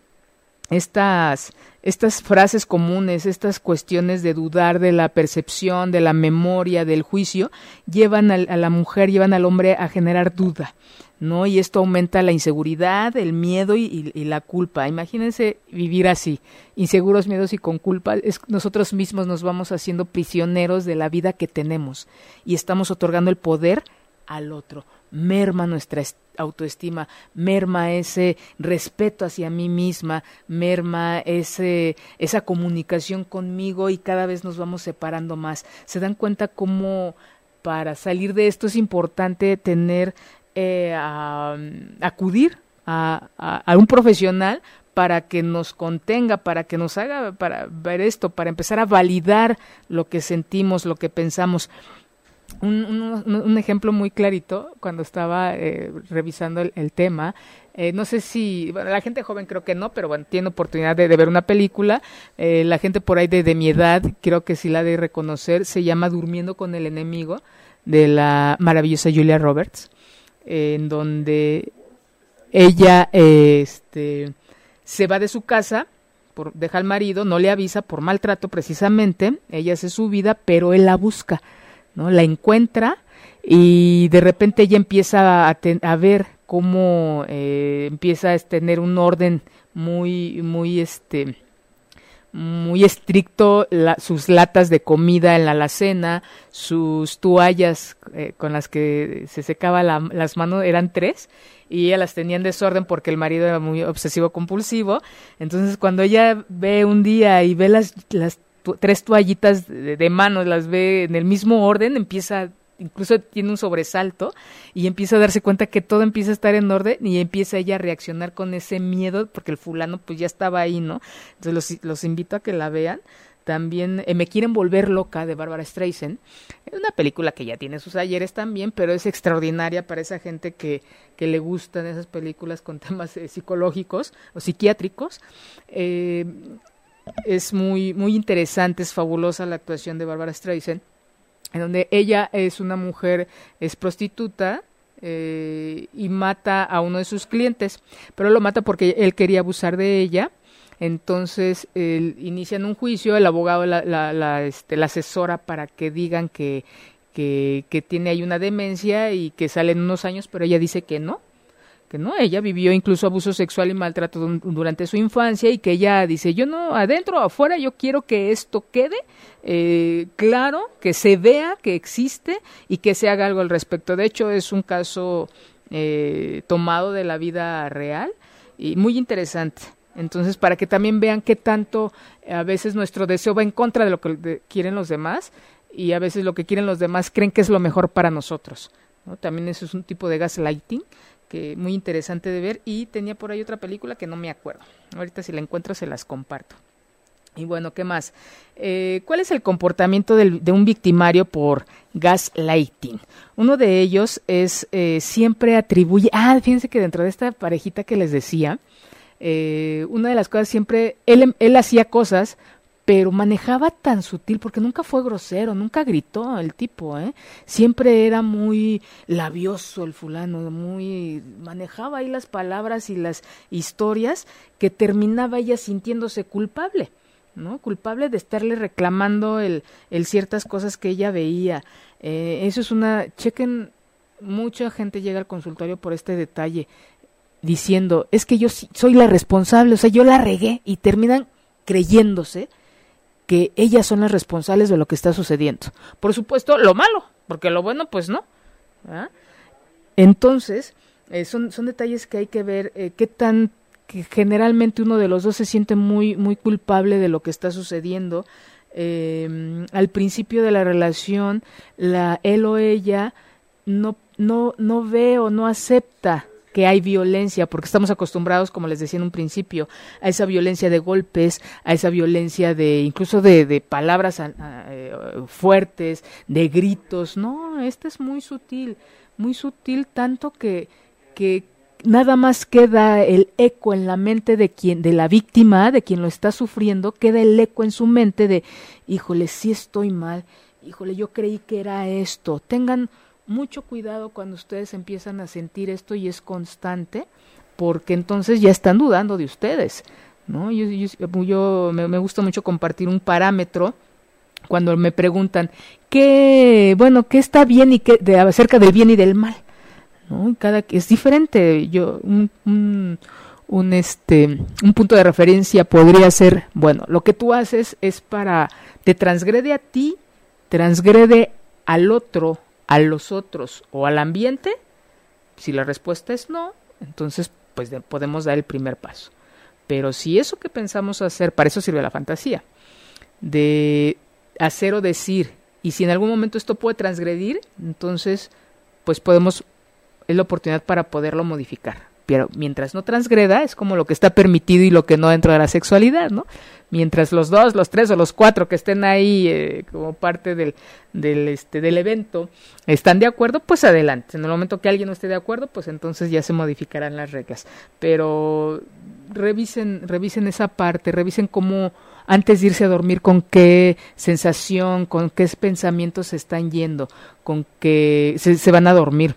Estas, estas frases comunes, estas cuestiones de dudar de la percepción, de la memoria, del juicio, llevan a, la mujer, llevan al hombre a generar duda, ¿no? Y esto aumenta la inseguridad, el miedo y, y, la culpa. Imagínense vivir así, inseguros, miedos y con culpa. Es, nosotros mismos nos vamos haciendo prisioneros de la vida que tenemos y estamos otorgando el poder al otro merma nuestra autoestima, merma ese respeto hacia mí misma, merma ese, esa comunicación conmigo y cada vez nos vamos separando más. ¿Se dan cuenta cómo para salir de esto es importante tener, eh, acudir a, a, un profesional para que nos contenga, para que nos haga para ver esto, para empezar a validar lo que sentimos, lo que pensamos un, ejemplo muy clarito cuando estaba eh, revisando el, tema. Eh, no sé si, bueno, la gente joven creo que no, pero bueno, tiene oportunidad de, ver una película. Eh, la gente por ahí de, de, mi edad creo que sí la de reconocer. Se llama Durmiendo con el enemigo de la maravillosa Julia Roberts, en donde ella este, se va de su casa. Por, deja al marido, no le avisa por maltrato precisamente, ella hace su vida, pero él la busca ¿no? La encuentra y de repente ella empieza a, a ver cómo eh, empieza a tener un orden muy, muy, este, muy estricto sus latas de comida en la alacena, sus toallas eh, con las que se secaba las manos eran tres y ella las tenía en desorden porque el marido era muy obsesivo compulsivo. Entonces cuando ella ve un día y ve las, las tres toallitas de, de mano, las ve en el mismo orden, empieza incluso tiene un sobresalto y empieza a darse cuenta que todo empieza a estar en orden y empieza ella a reaccionar con ese miedo porque el fulano pues ya estaba ahí, ¿no? Entonces los, los invito a que la vean. También eh, Me quieren volver loca de Barbara Streisand. Es una película que ya tiene sus ayeres también, pero es extraordinaria para esa gente que, que le gustan esas películas con temas eh, psicológicos o psiquiátricos. Eh, es muy, muy interesante, es fabulosa la actuación de Barbara Streisand, en donde ella es una mujer, es prostituta, eh, y mata a uno de sus clientes, pero lo mata porque él quería abusar de ella. Entonces inician un juicio, el abogado la, la, la, este, la asesora para que digan que, que, que, tiene ahí una demencia y que sale en unos años, pero ella dice que no, que no, ella vivió incluso abuso sexual y maltrato durante su infancia y que ella dice, yo no, adentro o afuera, yo quiero que esto quede eh, claro, que se vea que existe y que se haga algo al respecto. De hecho, es un caso eh, tomado de la vida real y muy interesante. Entonces, para que también vean qué tanto a veces nuestro deseo va en contra de lo que quieren los demás y a veces lo que quieren los demás creen que es lo mejor para nosotros. También eso es un tipo de gaslighting que muy interesante de ver y tenía por ahí otra película que no me acuerdo. Ahorita si la encuentro se las comparto. Y bueno, ¿qué más? Eh, ¿Cuál es el comportamiento de un victimario por gaslighting? Uno de ellos es eh, siempre atribuye, ah, fíjense que dentro de esta parejita que les decía, eh, una de las cosas siempre, él, él hacía cosas pero manejaba tan sutil, porque nunca fue grosero, nunca gritó el tipo, ¿eh? Siempre era muy labioso el fulano, muy manejaba ahí las palabras y las historias que terminaba ella sintiéndose culpable, ¿no? Culpable de estarle reclamando el, el ciertas cosas que ella veía. Eh, eso es una, chequen, mucha gente llega al consultorio por este detalle, diciendo, es que yo soy la responsable, o sea, yo la regué, y terminan creyéndose que ellas son las responsables de lo que está sucediendo. Por supuesto, lo malo, porque lo bueno, pues no. Entonces, eh, son, son detalles que hay que ver eh, qué tan que generalmente uno de los dos se siente muy muy culpable de lo que está sucediendo. Eh, al principio de la relación, la él o ella no no no ve o no acepta que hay violencia, porque estamos acostumbrados, como les decía en un principio, a esa violencia de golpes, a esa violencia de incluso de, palabras eh, fuertes, de gritos. No, este es muy sutil, muy sutil, tanto que, que nada más queda el eco en la mente de quien, de la víctima, de quien lo está sufriendo, queda el eco en su mente de, híjole, sí estoy mal, híjole, yo creí que era esto. Tengan mucho cuidado cuando ustedes empiezan a sentir esto y es constante, porque entonces ya están dudando de ustedes. ¿no? Yo, yo, me, gusta mucho compartir un parámetro cuando me preguntan qué, bueno, qué está bien y qué de, acerca del bien y del mal. ¿no? Cada es diferente. Yo un, un, un, este un punto de referencia podría ser, bueno, lo que tú haces es para te transgrede a ti, transgrede al otro a los otros o al ambiente? Si la respuesta es no, entonces pues podemos dar el primer paso. Pero si eso que pensamos hacer, para eso sirve la fantasía, de hacer o decir, y si en algún momento esto puede transgredir, entonces pues podemos, es la oportunidad para poderlo modificar pero mientras no transgreda es como lo que está permitido y lo que no dentro de la sexualidad, ¿no? Mientras los dos, los tres o los cuatro que estén ahí eh, como parte del, del, este, del evento están de acuerdo, pues adelante. En el momento que alguien no esté de acuerdo, pues entonces ya se modificarán las reglas. Pero revisen, revisen esa parte, revisen cómo antes de irse a dormir con qué sensación, con qué pensamientos se están yendo, con qué se van a dormir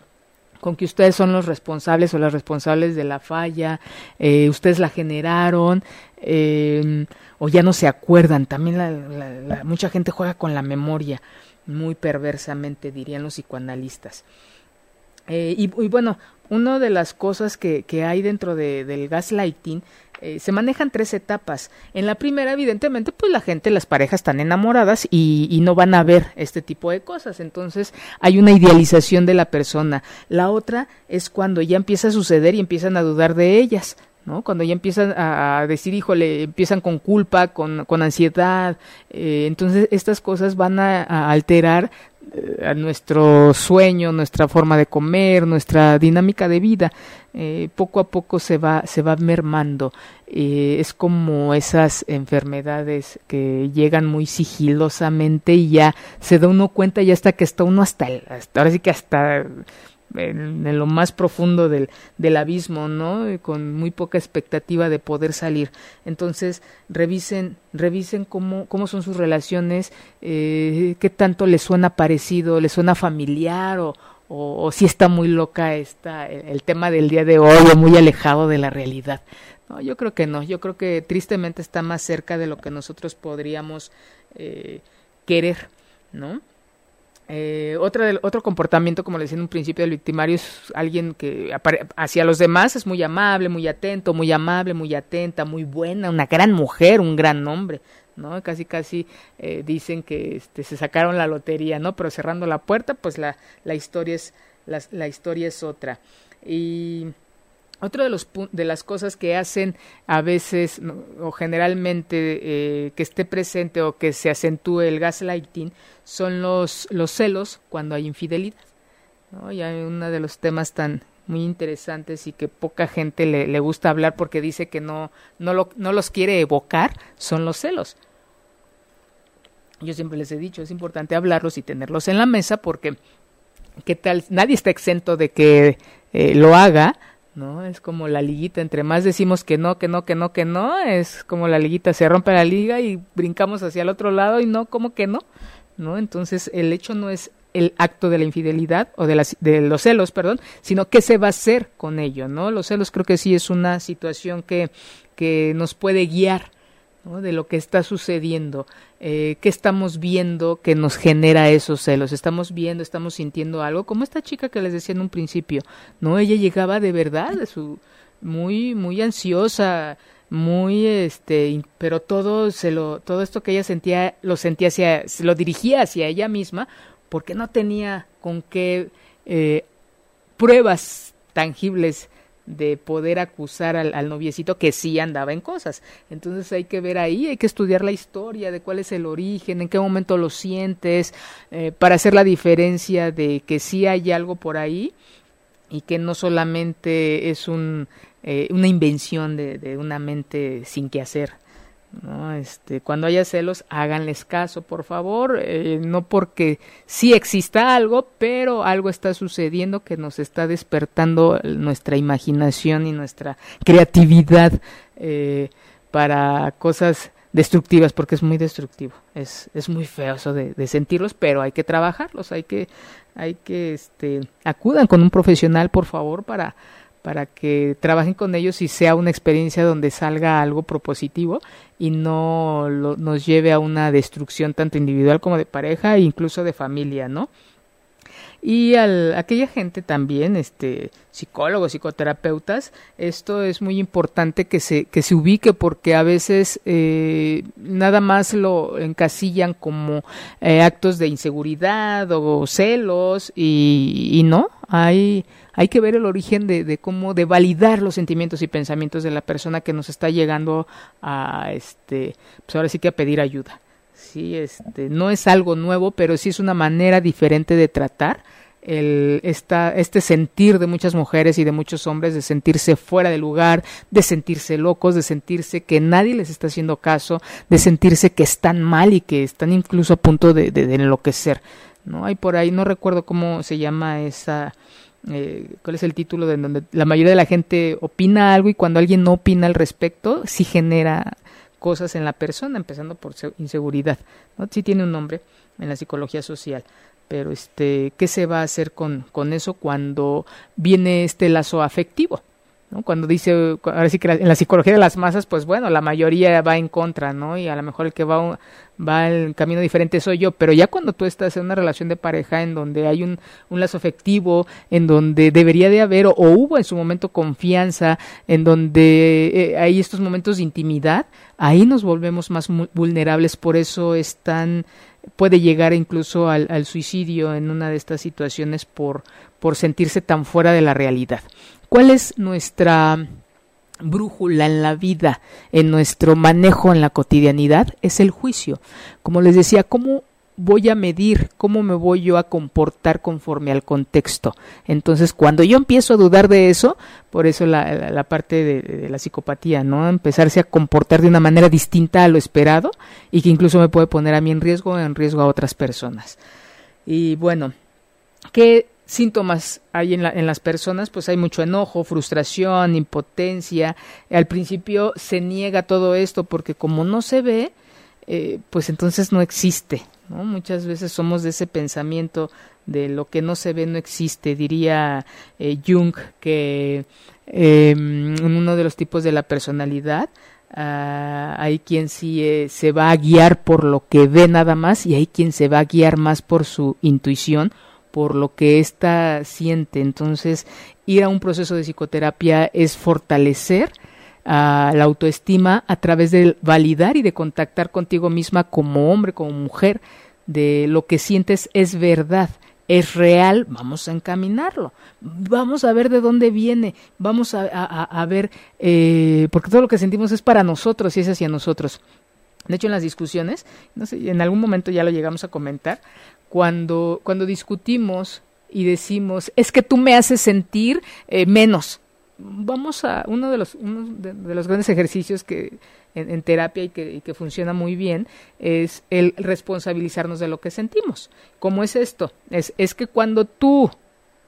con que ustedes son los responsables o las responsables de la falla, eh, ustedes la generaron, eh, o ya no se acuerdan. También la, mucha gente juega con la memoria, muy perversamente, dirían los psicoanalistas. Eh, y, bueno, una de las cosas que, que hay dentro de, del gaslighting eh, se manejan tres etapas. En la primera, evidentemente, pues la gente, las parejas están enamoradas y, y, no van a ver este tipo de cosas. Entonces hay una idealización de la persona. La otra es cuando ya empieza a suceder y empiezan a dudar de ellas. ¿no? Cuando ya empiezan a, decir, híjole, empiezan con culpa, con, con ansiedad, eh, entonces estas cosas van a alterar a nuestro sueño, nuestra forma de comer, nuestra dinámica de vida, eh, poco a poco se va, se va mermando. Eh, es como esas enfermedades que llegan muy sigilosamente y ya se da uno cuenta ya hasta que está uno hasta, hasta ahora sí que hasta en, lo más profundo del, del abismo, ¿no? Con muy poca expectativa de poder salir. Entonces, revisen, revisen cómo, cómo son sus relaciones, eh, qué tanto les suena parecido, les suena familiar o, o, si está muy loca esta, el, tema del día de hoy o muy alejado de la realidad. No, yo creo que no, yo creo que tristemente está más cerca de lo que nosotros podríamos eh, querer, ¿no? Eh, otro comportamiento, como le decía en un principio, del victimario es alguien que hacia los demás es muy amable, muy atento, muy amable, muy atenta, muy buena, una gran mujer, un gran hombre, ¿no? Casi, casi eh, dicen que este, se sacaron la lotería, ¿no? Pero cerrando la puerta, pues la, la, historia, es, la, la historia es otra. Y otra de, los, de las cosas que hacen a veces o generalmente eh, que esté presente o que se acentúe el gaslighting son los, los celos cuando hay infidelidad. ¿no? Y hay uno de los temas tan muy interesantes y que poca gente le, le gusta hablar porque dice que no, no, lo, no los quiere evocar, son los celos. Yo siempre les he dicho, es importante hablarlos y tenerlos en la mesa porque ¿qué tal? Nadie está exento de que eh, lo haga, ¿no? Es como la liguita, entre más decimos que no, que no, que no, que no, es como la liguita, se rompe la liga y brincamos hacia el otro lado y no, como que no, ¿no? Entonces el hecho no es el acto de la infidelidad o de, de los celos, perdón, sino qué se va a hacer con ello, ¿no? Los celos creo que sí es una situación que, que nos puede guiar de lo que está sucediendo, eh, qué estamos viendo que nos genera esos celos, estamos viendo, estamos sintiendo algo, como esta chica que les decía en un principio, no, ella llegaba de verdad, de su muy muy ansiosa, muy este, pero todo se lo, todo esto que ella sentía lo sentía hacia, se lo dirigía hacia ella misma, porque no tenía con qué eh, pruebas tangibles de poder acusar al, noviecito que sí andaba en cosas. Entonces hay que ver ahí, hay que estudiar la historia de cuál es el origen, en qué momento lo sientes, eh, para hacer la diferencia de que sí hay algo por ahí y que no solamente es un, eh, una invención de, de una mente sin que hacer. ¿No? Este, cuando haya celos, háganles caso, por favor, eh, no porque sí exista algo, pero algo está sucediendo que nos está despertando nuestra imaginación y nuestra creatividad eh, para cosas destructivas, porque es muy destructivo, es, es muy feo eso de, de, sentirlos, pero hay que trabajarlos, hay que, hay que, este, acudan con un profesional, por favor, para para que trabajen con ellos y sea una experiencia donde salga algo propositivo y no nos lleve a una destrucción tanto individual como de pareja e incluso de familia, ¿no? Y al, aquella gente también, este, psicólogos, psicoterapeutas, esto es muy importante que se, que se ubique porque a veces eh, nada más lo encasillan como eh, actos de inseguridad o celos y, y no, hay, hay que ver el origen de, de, cómo, de validar los sentimientos y pensamientos de la persona que nos está llegando a, este, pues ahora sí que a pedir ayuda. Sí, este, no es algo nuevo, pero sí es una manera diferente de tratar el, esta, este sentir de muchas mujeres y de muchos hombres de sentirse fuera de lugar, de sentirse locos, de sentirse que nadie les está haciendo caso, de sentirse que están mal y que están incluso a punto de, enloquecer. ¿no? Hay por ahí, no recuerdo cómo se llama esa, eh, cuál es el título de donde la mayoría de la gente opina algo y cuando alguien no opina al respecto, sí genera cosas en la persona, empezando por inseguridad. ¿no? Sí tiene un nombre en la psicología social. Pero este, ¿qué se va a hacer con, con eso cuando viene este lazo afectivo? Cuando dice, ahora sí que en la psicología de las masas, pues bueno, la mayoría va en contra, ¿no? Y a lo mejor el que va, va el camino diferente soy yo, pero ya cuando tú estás en una relación de pareja en donde hay un, un lazo afectivo, en donde debería de haber o, o hubo en su momento confianza, en donde eh, hay estos momentos de intimidad, ahí nos volvemos más vulnerables, por eso es tan puede llegar incluso al, al suicidio en una de estas situaciones por, por sentirse tan fuera de la realidad. ¿Cuál es nuestra brújula en la vida, en nuestro manejo en la cotidianidad? Es el juicio. Como les decía, ¿cómo voy a medir, cómo me voy yo a comportar conforme al contexto. Entonces, cuando yo empiezo a dudar de eso, por eso la, parte de, de, la psicopatía, ¿no? Empezarse a comportar de una manera distinta a lo esperado y que incluso me puede poner a mí en riesgo en riesgo a otras personas. Y bueno, ¿qué síntomas hay en, la, en, las personas, pues hay mucho enojo, frustración, impotencia. Al principio se niega todo esto porque como no se ve, eh, pues entonces no existe. Muchas veces somos de ese pensamiento de lo que no se ve no existe. Diría eh, Jung que eh, uno de los tipos de la personalidad Uh, hay quien sí eh, se va a guiar por lo que ve nada más y hay quien se va a guiar más por su intuición por lo que ésta siente. Entonces, ir a un proceso de psicoterapia es fortalecer uh, la autoestima a través de validar y de contactar contigo misma como hombre, como mujer, de lo que sientes es verdad. Es real, vamos a encaminarlo, vamos a ver de dónde viene, vamos a ver, eh, porque todo lo que sentimos es para nosotros y es hacia nosotros. De hecho, en las discusiones, no sé, en algún momento ya lo llegamos a comentar, cuando, cuando discutimos y decimos, es que tú me haces sentir eh, menos. Vamos a uno de los, uno de, los grandes ejercicios que en, terapia y que, y que, funciona muy bien es el responsabilizarnos de lo que sentimos. ¿Cómo es esto? Es, es que cuando tú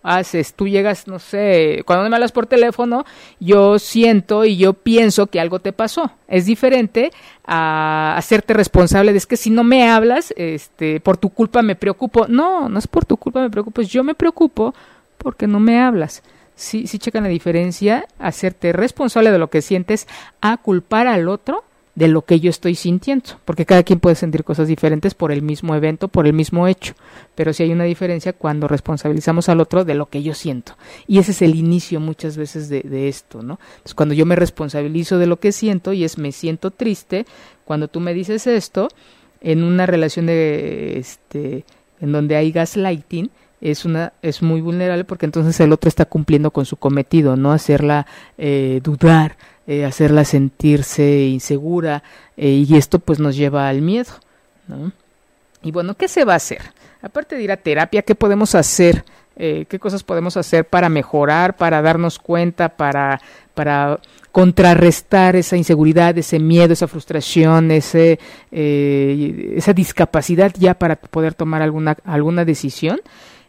haces, tú llegas, no sé, cuando me hablas por teléfono, yo siento y yo pienso que algo te pasó. Es diferente a hacerte responsable de es que si no me hablas, este, por tu culpa me preocupo. No, no es por tu culpa me preocupo, yo me preocupo porque no me hablas. Sí, sí checan la diferencia, hacerte responsable de lo que sientes a culpar al otro de lo que yo estoy sintiendo, porque cada quien puede sentir cosas diferentes por el mismo evento, por el mismo hecho, pero sí hay una diferencia cuando responsabilizamos al otro de lo que yo siento. Y ese es el inicio muchas veces de, de esto, ¿no? Entonces, cuando yo me responsabilizo de lo que siento y es me siento triste, cuando tú me dices esto, en una relación de, este, en donde hay gaslighting, es una es muy vulnerable porque entonces el otro está cumpliendo con su cometido no hacerla eh, dudar eh, hacerla sentirse insegura eh, y esto pues nos lleva al miedo. ¿no? Y bueno, ¿qué se va a hacer? Aparte de ir a terapia, ¿qué podemos hacer? Eh, ¿Qué cosas podemos hacer para mejorar, para darnos cuenta, para, para contrarrestar esa inseguridad, ese miedo, esa frustración, ese, esa discapacidad ya para poder tomar alguna, alguna decisión?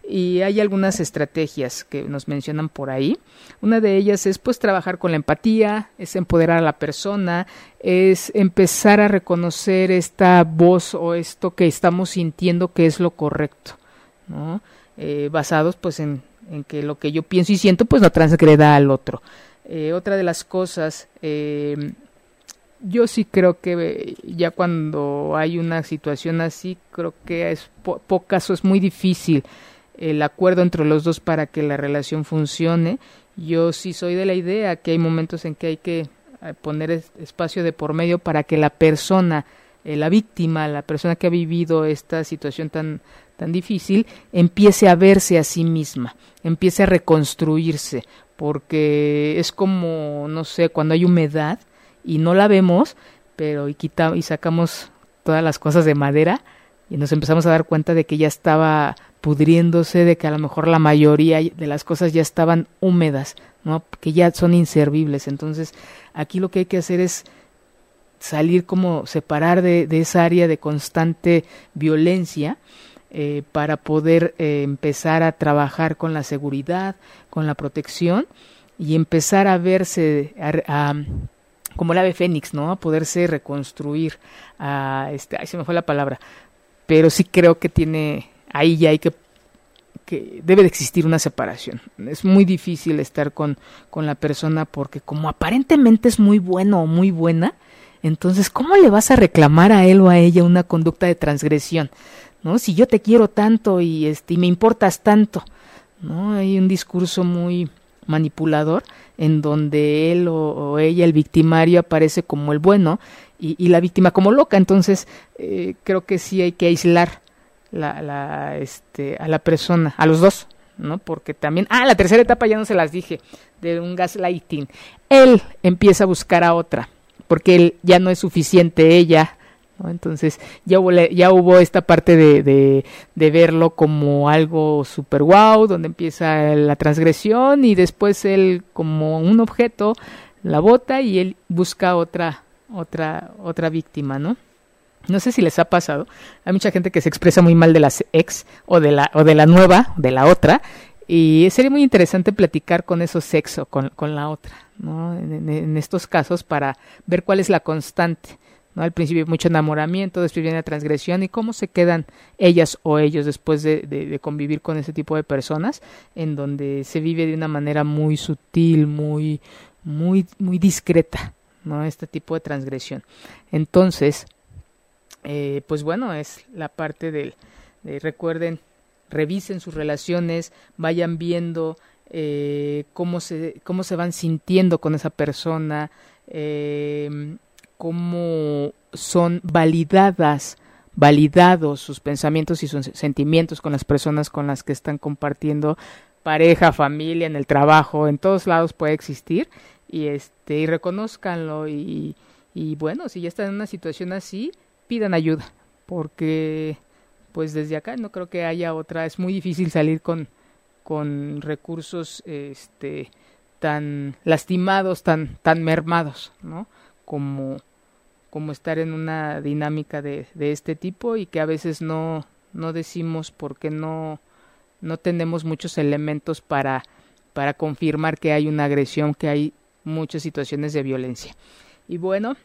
Y hay algunas estrategias que nos mencionan por ahí. Una de ellas es pues trabajar con la empatía, es empoderar a la persona, es empezar a reconocer esta voz o esto que estamos sintiendo que es lo correcto, ¿no? Eh, basados pues en, en, que lo que yo pienso y siento pues no transgreda al otro. Eh, otra de las cosas, eh, yo sí creo que ya cuando hay una situación así, creo que es pocas o es muy difícil el acuerdo entre los dos para que la relación funcione. Yo sí soy de la idea que hay momentos en que hay que eh, poner espacio de por medio para que la persona, eh, la víctima, la persona que ha vivido esta situación tan, tan difícil, empiece a verse a sí misma, empiece a reconstruirse, porque es como, no sé, cuando hay humedad y no la vemos, pero y, quita, y sacamos todas las cosas de madera y nos empezamos a dar cuenta de que ya estaba pudriéndose, de que a lo mejor la mayoría de las cosas ya estaban húmedas, ¿no? que ya son inservibles. Entonces, aquí lo que hay que hacer es salir como separar de, esa área de constante violencia eh, para poder eh, empezar a trabajar con la seguridad, con la protección y empezar a verse a, como el ave fénix, ¿no? A poderse reconstruir, a este, ay, se me fue la palabra, pero sí creo que tiene ahí ya hay que que debe de existir una separación. Es muy difícil estar con, con la persona porque como aparentemente es muy bueno o muy buena, entonces ¿cómo le vas a reclamar a él o a ella una conducta de transgresión? ¿No? Si yo te quiero tanto y este y me importas tanto, ¿no? Hay un discurso muy manipulador en donde él o, ella, el victimario, aparece como el bueno y, y la víctima como loca. Entonces, eh, creo que sí hay que aislar la, la, este, a la persona, a los dos, ¿no? Porque también, ah, la tercera etapa ya no se las dije, de un gaslighting. Él empieza a buscar a otra, porque él ya no es suficiente ella, ¿no? Entonces ya hubo, ya hubo esta parte de, de, de verlo como algo super wow, donde empieza la transgresión y después él como un objeto la bota y él busca otra, otra, otra víctima, ¿no? No sé si les ha pasado. Hay mucha gente que se expresa muy mal de las ex o de la, o de la nueva, de la otra. Y sería muy interesante platicar con esos sexo, con, con la otra, ¿no? En, estos casos para ver cuál es la constante. ¿no? Al principio mucho enamoramiento, después viene la transgresión y cómo se quedan ellas o ellos después de, de, convivir con ese tipo de personas, en donde se vive de una manera muy sutil, muy, muy, muy discreta, ¿no? Este tipo de transgresión. Entonces, eh, pues bueno, es la parte del, de, recuerden, revisen sus relaciones, vayan viendo eh, cómo, se, cómo se van sintiendo con esa persona, eh, cómo son validadas, validados sus pensamientos y sus sentimientos con las personas con las que están compartiendo pareja, familia, en el trabajo, en todos lados puede existir y este y reconozcanlo y, y bueno, si ya están en una situación así, pidan ayuda, porque pues desde acá no creo que haya otra, es muy difícil salir con, con recursos este, tan lastimados, tan, tan mermados, ¿no? Como, como estar en una dinámica de, de este tipo y que a veces no, no decimos porque no, no tenemos muchos elementos para, para confirmar que hay una agresión, que hay muchas situaciones de violencia. Y bueno,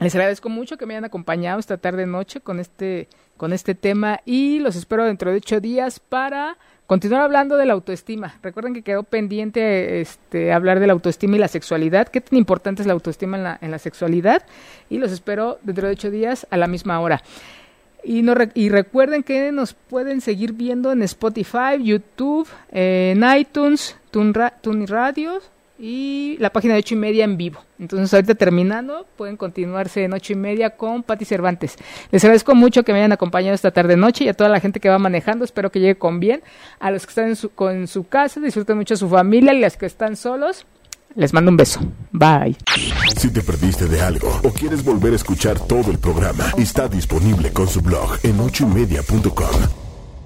les agradezco mucho que me hayan acompañado esta tarde noche con este, con este tema y los espero dentro de ocho días para continuar hablando de la autoestima. Recuerden que quedó pendiente este, hablar de la autoestima y la sexualidad. ¿Qué tan importante es la autoestima en la, en la sexualidad? Y los espero dentro de ocho días a la misma hora. Y, no, y recuerden que nos pueden seguir viendo en Spotify, YouTube, en iTunes, Tune Radio y la página de ocho y media en vivo. Entonces ahorita terminando pueden continuarse en ocho y media con Patti Cervantes. Les agradezco mucho que me hayan acompañado esta tarde noche y a toda la gente que va manejando. Espero que llegue con bien. A los que están en su, con su casa, disfruten mucho a su familia y las que están solos. Les mando un beso. Bye. Si te perdiste de algo o quieres volver a escuchar todo el programa, está disponible con su blog en ochoymedia.com